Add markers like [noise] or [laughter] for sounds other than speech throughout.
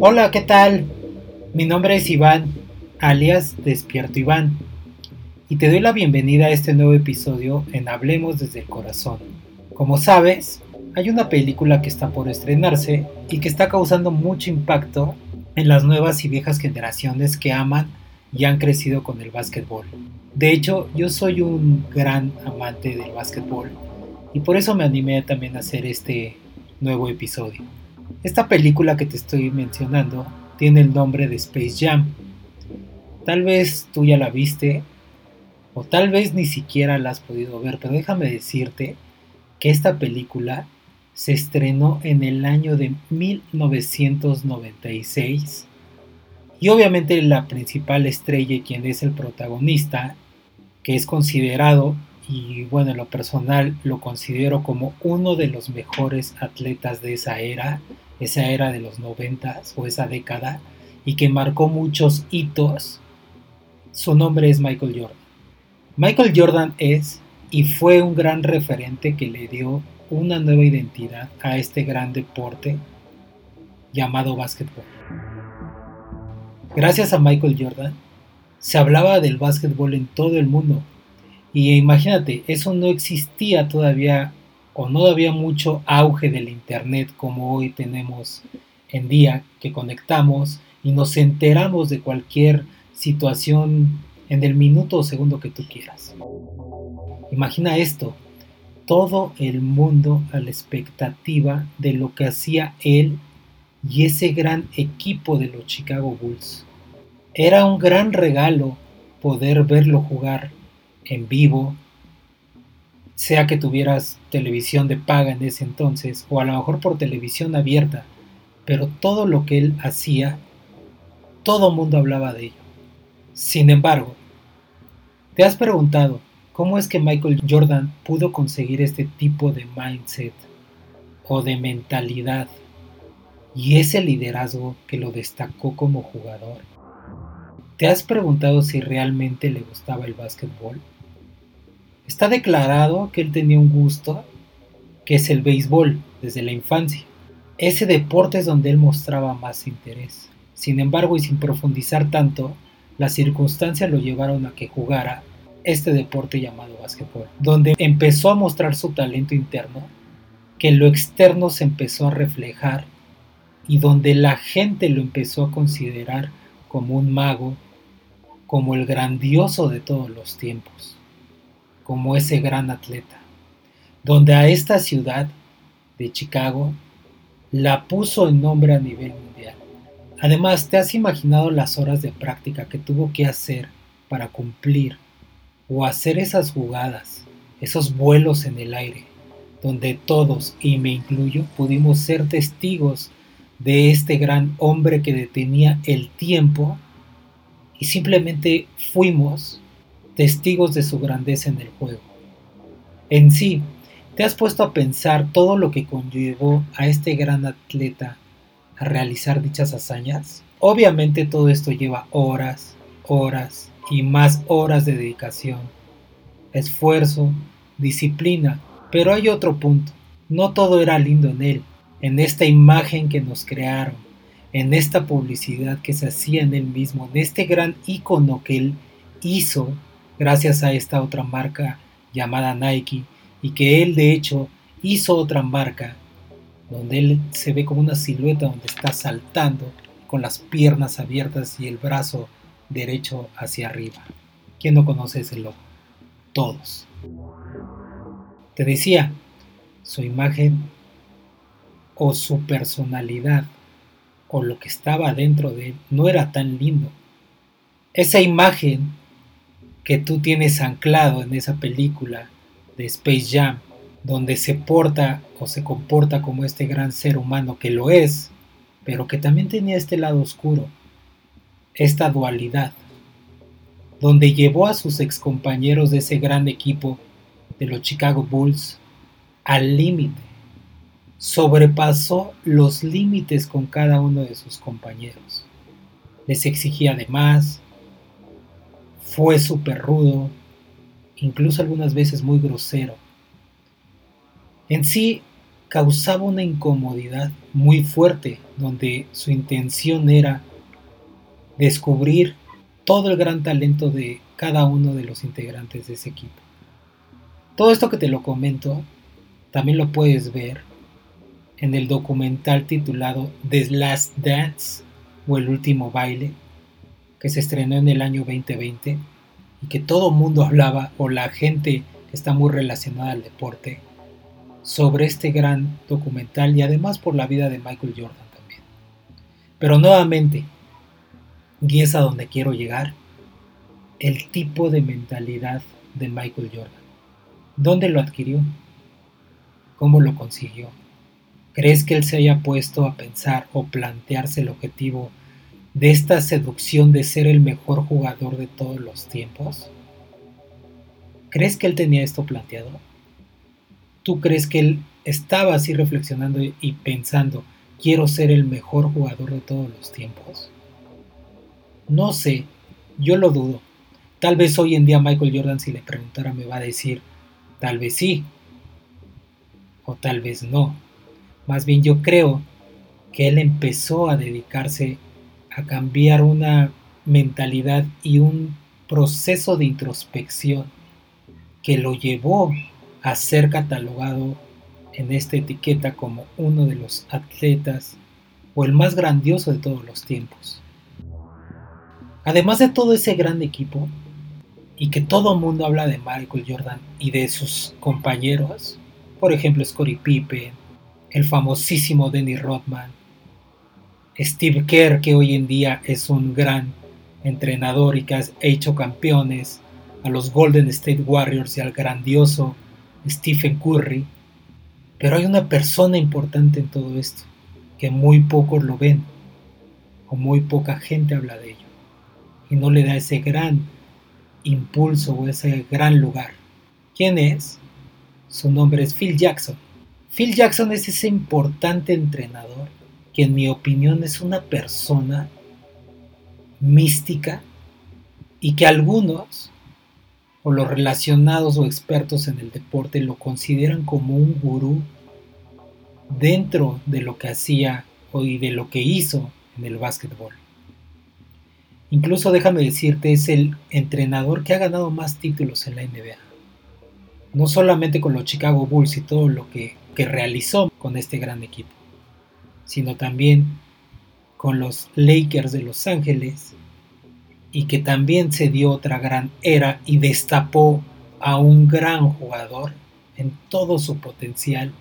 Hola, ¿qué tal? Mi nombre es Iván, alias Despierto Iván, y te doy la bienvenida a este nuevo episodio en Hablemos desde el Corazón. Como sabes, hay una película que está por estrenarse y que está causando mucho impacto en las nuevas y viejas generaciones que aman y han crecido con el básquetbol. De hecho, yo soy un gran amante del básquetbol y por eso me animé también a hacer este nuevo episodio. Esta película que te estoy mencionando tiene el nombre de Space Jam. Tal vez tú ya la viste o tal vez ni siquiera la has podido ver, pero déjame decirte que esta película se estrenó en el año de 1996 y obviamente la principal estrella y quien es el protagonista, que es considerado y bueno, en lo personal lo considero como uno de los mejores atletas de esa era, esa era de los noventas o esa década, y que marcó muchos hitos, su nombre es Michael Jordan. Michael Jordan es y fue un gran referente que le dio una nueva identidad a este gran deporte llamado básquetbol. Gracias a Michael Jordan, se hablaba del básquetbol en todo el mundo. Y imagínate, eso no existía todavía o no había mucho auge del Internet como hoy tenemos en día, que conectamos y nos enteramos de cualquier situación en el minuto o segundo que tú quieras. Imagina esto, todo el mundo a la expectativa de lo que hacía él y ese gran equipo de los Chicago Bulls. Era un gran regalo poder verlo jugar en vivo, sea que tuvieras televisión de paga en ese entonces o a lo mejor por televisión abierta, pero todo lo que él hacía, todo mundo hablaba de ello. Sin embargo, ¿te has preguntado cómo es que Michael Jordan pudo conseguir este tipo de mindset o de mentalidad y ese liderazgo que lo destacó como jugador? ¿Te has preguntado si realmente le gustaba el básquetbol? Está declarado que él tenía un gusto que es el béisbol desde la infancia. Ese deporte es donde él mostraba más interés. Sin embargo, y sin profundizar tanto, las circunstancias lo llevaron a que jugara este deporte llamado básquetbol, donde empezó a mostrar su talento interno, que lo externo se empezó a reflejar y donde la gente lo empezó a considerar como un mago, como el grandioso de todos los tiempos, como ese gran atleta, donde a esta ciudad de Chicago la puso en nombre a nivel mundial. Además, ¿te has imaginado las horas de práctica que tuvo que hacer para cumplir o hacer esas jugadas, esos vuelos en el aire, donde todos, y me incluyo, pudimos ser testigos de este gran hombre que detenía el tiempo y simplemente fuimos testigos de su grandeza en el juego. En sí, ¿te has puesto a pensar todo lo que conllevó a este gran atleta a realizar dichas hazañas? Obviamente todo esto lleva horas, horas y más horas de dedicación, esfuerzo, disciplina, pero hay otro punto. No todo era lindo en él, en esta imagen que nos crearon, en esta publicidad que se hacía en él mismo, en este gran icono que él hizo gracias a esta otra marca llamada Nike y que él de hecho hizo otra marca donde él se ve como una silueta donde está saltando con las piernas abiertas y el brazo derecho hacia arriba. ¿Quién no conoce ese logo? Todos. Te decía, su imagen o su personalidad o lo que estaba dentro de él no era tan lindo. Esa imagen que tú tienes anclado en esa película de Space Jam, donde se porta o se comporta como este gran ser humano que lo es, pero que también tenía este lado oscuro, esta dualidad, donde llevó a sus excompañeros de ese gran equipo de los Chicago Bulls al límite sobrepasó los límites con cada uno de sus compañeros. Les exigía de más, fue súper rudo, incluso algunas veces muy grosero. En sí causaba una incomodidad muy fuerte, donde su intención era descubrir todo el gran talento de cada uno de los integrantes de ese equipo. Todo esto que te lo comento, también lo puedes ver en el documental titulado The Last Dance o El Último Baile, que se estrenó en el año 2020 y que todo mundo hablaba, o la gente que está muy relacionada al deporte, sobre este gran documental y además por la vida de Michael Jordan también. Pero nuevamente, y es a donde quiero llegar, el tipo de mentalidad de Michael Jordan. ¿Dónde lo adquirió? ¿Cómo lo consiguió? ¿Crees que él se haya puesto a pensar o plantearse el objetivo de esta seducción de ser el mejor jugador de todos los tiempos? ¿Crees que él tenía esto planteado? ¿Tú crees que él estaba así reflexionando y pensando, quiero ser el mejor jugador de todos los tiempos? No sé, yo lo dudo. Tal vez hoy en día Michael Jordan si le preguntara me va a decir, tal vez sí, o tal vez no. Más bien yo creo que él empezó a dedicarse a cambiar una mentalidad y un proceso de introspección que lo llevó a ser catalogado en esta etiqueta como uno de los atletas o el más grandioso de todos los tiempos. Además de todo ese gran equipo, y que todo el mundo habla de Michael Jordan y de sus compañeros, por ejemplo Scottie Pippen, el famosísimo Denny Rodman, Steve Kerr, que hoy en día es un gran entrenador y que ha hecho campeones, a los Golden State Warriors y al grandioso Stephen Curry. Pero hay una persona importante en todo esto, que muy pocos lo ven, o muy poca gente habla de ello, y no le da ese gran impulso o ese gran lugar. ¿Quién es? Su nombre es Phil Jackson. Phil Jackson es ese importante entrenador que en mi opinión es una persona mística y que algunos o los relacionados o expertos en el deporte lo consideran como un gurú dentro de lo que hacía y de lo que hizo en el básquetbol. Incluso déjame decirte, es el entrenador que ha ganado más títulos en la NBA. No solamente con los Chicago Bulls y todo lo que, que realizó con este gran equipo, sino también con los Lakers de Los Ángeles y que también se dio otra gran era y destapó a un gran jugador en todo su potencial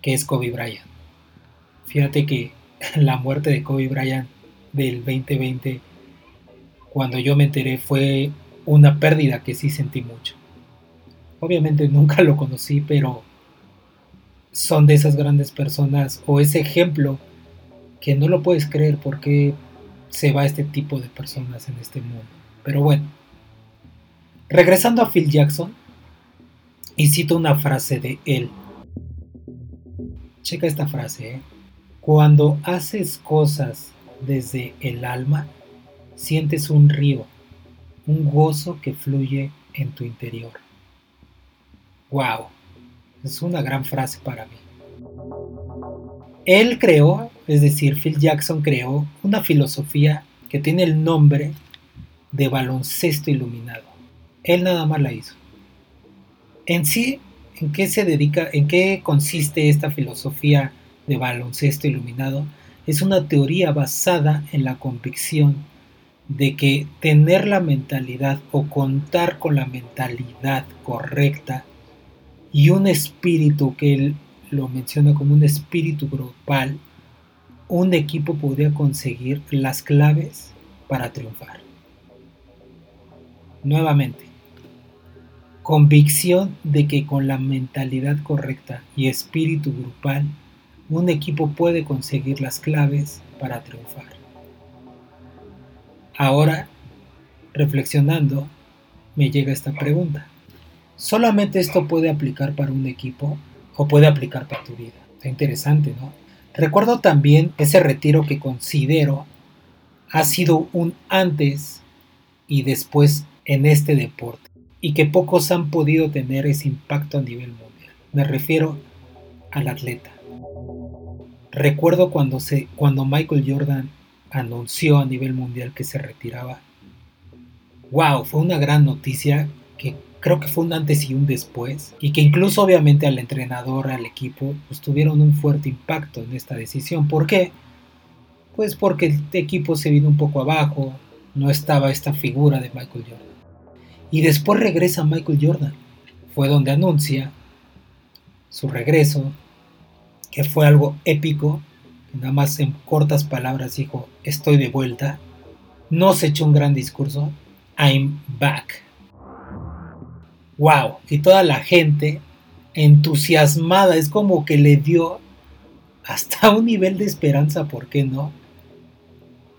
que es Kobe Bryant. Fíjate que [laughs] la muerte de Kobe Bryant del 2020 cuando yo me enteré fue una pérdida que sí sentí mucho. Obviamente nunca lo conocí, pero son de esas grandes personas o ese ejemplo que no lo puedes creer porque se va este tipo de personas en este mundo. Pero bueno, regresando a Phil Jackson, y cito una frase de él. Checa esta frase, ¿eh? Cuando haces cosas desde el alma, sientes un río, un gozo que fluye en tu interior. ¡Wow! Es una gran frase para mí. Él creó, es decir, Phil Jackson creó una filosofía que tiene el nombre de baloncesto iluminado. Él nada más la hizo. En sí, ¿en qué se dedica, en qué consiste esta filosofía de baloncesto iluminado? Es una teoría basada en la convicción de que tener la mentalidad o contar con la mentalidad correcta y un espíritu que él lo menciona como un espíritu grupal, un equipo podría conseguir las claves para triunfar. Nuevamente, convicción de que con la mentalidad correcta y espíritu grupal, un equipo puede conseguir las claves para triunfar. Ahora, reflexionando, me llega esta pregunta. ¿Solamente esto puede aplicar para un equipo o puede aplicar para tu vida? Está interesante, ¿no? Recuerdo también ese retiro que considero ha sido un antes y después en este deporte y que pocos han podido tener ese impacto a nivel mundial. Me refiero al atleta. Recuerdo cuando, se, cuando Michael Jordan anunció a nivel mundial que se retiraba. ¡Wow! Fue una gran noticia que creo que fue un antes y un después y que incluso obviamente al entrenador, al equipo, pues tuvieron un fuerte impacto en esta decisión. ¿Por qué? Pues porque el equipo se vino un poco abajo, no estaba esta figura de Michael Jordan. Y después regresa Michael Jordan. Fue donde anuncia su regreso, que fue algo épico, nada más en cortas palabras dijo, estoy de vuelta. No se echó un gran discurso, I'm back. Wow, y toda la gente entusiasmada, es como que le dio hasta [laughs] un nivel de esperanza, ¿por qué no?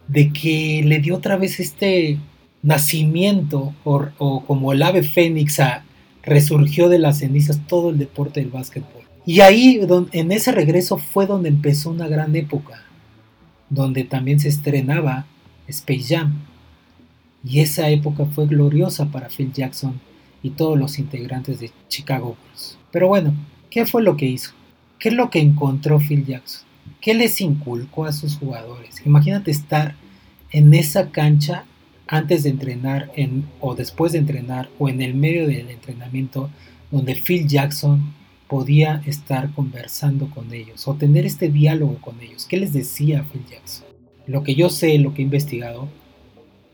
De que le dio otra vez este nacimiento o, como el ave fénix a, resurgió de las cenizas todo el deporte del básquetbol. Y ahí, en ese regreso, fue donde empezó una gran época, donde también se estrenaba Space Jam. Y esa época fue gloriosa para Phil Jackson y todos los integrantes de Chicago Bulls. Pero bueno, ¿qué fue lo que hizo? ¿Qué es lo que encontró Phil Jackson? ¿Qué les inculcó a sus jugadores? Imagínate estar en esa cancha antes de entrenar en, o después de entrenar o en el medio del entrenamiento donde Phil Jackson podía estar conversando con ellos o tener este diálogo con ellos. ¿Qué les decía Phil Jackson? Lo que yo sé, lo que he investigado,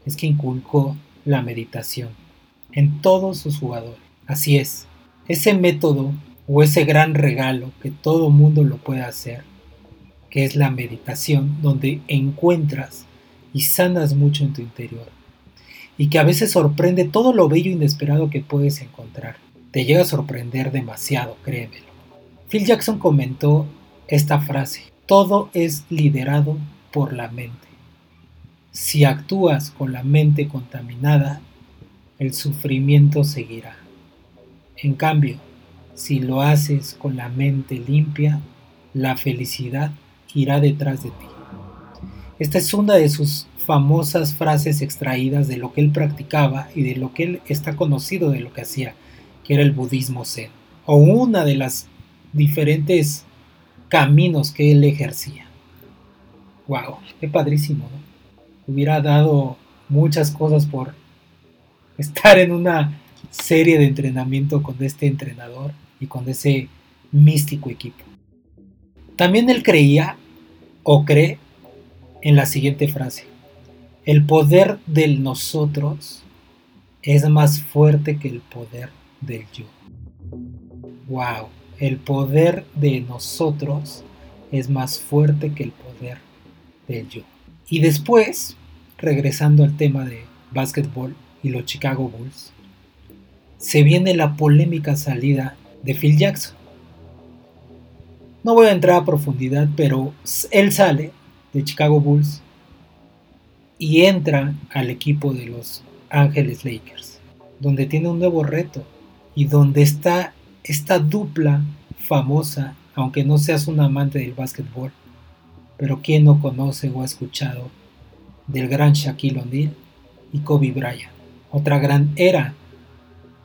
es que inculcó la meditación en todos sus jugadores. Así es, ese método o ese gran regalo que todo mundo lo puede hacer, que es la meditación, donde encuentras y sanas mucho en tu interior y que a veces sorprende todo lo bello e inesperado que puedes encontrar. Te llega a sorprender demasiado, créemelo. Phil Jackson comentó esta frase, todo es liderado por la mente. Si actúas con la mente contaminada, el sufrimiento seguirá. En cambio, si lo haces con la mente limpia, la felicidad irá detrás de ti. Esta es una de sus famosas frases extraídas de lo que él practicaba y de lo que él está conocido de lo que hacía, que era el budismo zen, o una de las diferentes caminos que él ejercía. ¡Wow! ¡Qué padrísimo! ¿no? Hubiera dado muchas cosas por estar en una serie de entrenamiento con este entrenador y con ese místico equipo. También él creía o cree en la siguiente frase. El poder del nosotros es más fuerte que el poder del yo. Wow, el poder de nosotros es más fuerte que el poder del yo. Y después, regresando al tema de básquetbol y los Chicago Bulls, se viene la polémica salida de Phil Jackson. No voy a entrar a profundidad, pero él sale de Chicago Bulls y entra al equipo de los Ángeles Lakers, donde tiene un nuevo reto y donde está esta dupla famosa, aunque no seas un amante del básquetbol, pero quien no conoce o ha escuchado del gran Shaquille O'Neal y Kobe Bryant, otra gran era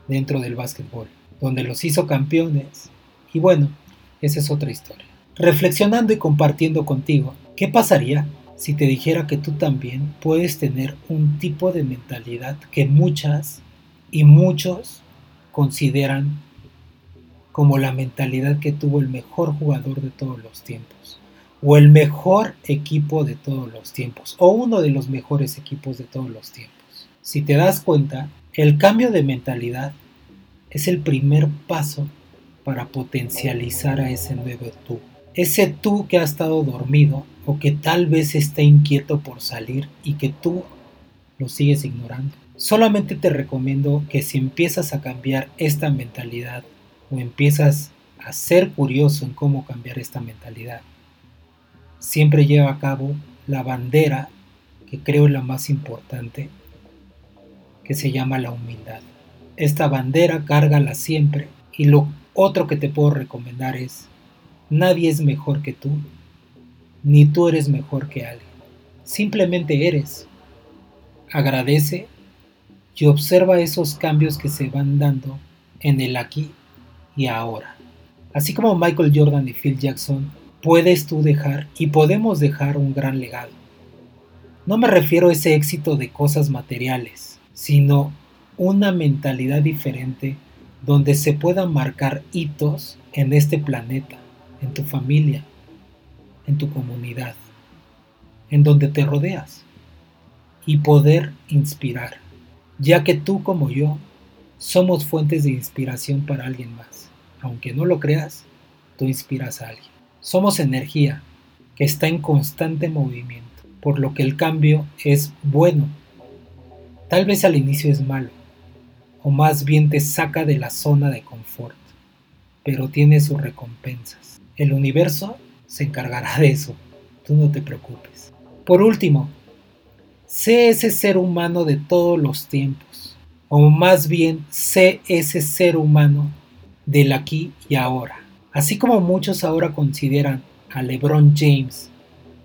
dentro del básquetbol, donde los hizo campeones. Y bueno, esa es otra historia. Reflexionando y compartiendo contigo, ¿qué pasaría si te dijera que tú también puedes tener un tipo de mentalidad que muchas y muchos consideran como la mentalidad que tuvo el mejor jugador de todos los tiempos, o el mejor equipo de todos los tiempos, o uno de los mejores equipos de todos los tiempos. Si te das cuenta, el cambio de mentalidad es el primer paso para potencializar a ese nuevo tú. Ese tú que ha estado dormido o que tal vez está inquieto por salir y que tú lo sigues ignorando. Solamente te recomiendo que si empiezas a cambiar esta mentalidad o empiezas a ser curioso en cómo cambiar esta mentalidad, siempre lleva a cabo la bandera que creo es la más importante, que se llama la humildad. Esta bandera cárgala siempre y lo otro que te puedo recomendar es, nadie es mejor que tú ni tú eres mejor que alguien. Simplemente eres. Agradece y observa esos cambios que se van dando en el aquí y ahora. Así como Michael Jordan y Phil Jackson, puedes tú dejar y podemos dejar un gran legado. No me refiero a ese éxito de cosas materiales, sino una mentalidad diferente donde se puedan marcar hitos en este planeta, en tu familia, en tu comunidad, en donde te rodeas, y poder inspirar, ya que tú como yo somos fuentes de inspiración para alguien más. Aunque no lo creas, tú inspiras a alguien. Somos energía que está en constante movimiento, por lo que el cambio es bueno. Tal vez al inicio es malo, o más bien te saca de la zona de confort, pero tiene sus recompensas. El universo se encargará de eso, tú no te preocupes. Por último, sé ese ser humano de todos los tiempos, o más bien sé ese ser humano del aquí y ahora. Así como muchos ahora consideran a LeBron James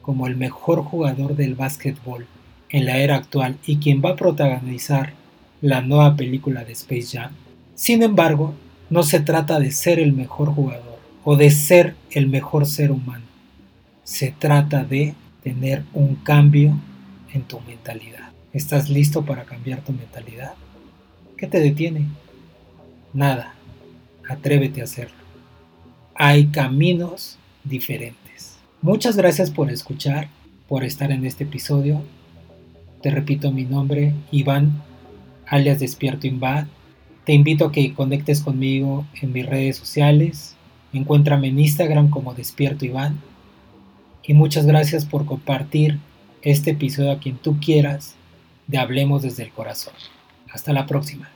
como el mejor jugador del básquetbol en la era actual y quien va a protagonizar la nueva película de Space Jam. Sin embargo, no se trata de ser el mejor jugador o de ser el mejor ser humano. Se trata de tener un cambio en tu mentalidad. ¿Estás listo para cambiar tu mentalidad? ¿Qué te detiene? Nada. Atrévete a hacerlo. Hay caminos diferentes. Muchas gracias por escuchar, por estar en este episodio. Te repito mi nombre, Iván, alias Despierto Invad. Te invito a que conectes conmigo en mis redes sociales. Encuéntrame en Instagram como Despierto Iván. Y muchas gracias por compartir este episodio a quien tú quieras de Hablemos desde el Corazón. Hasta la próxima.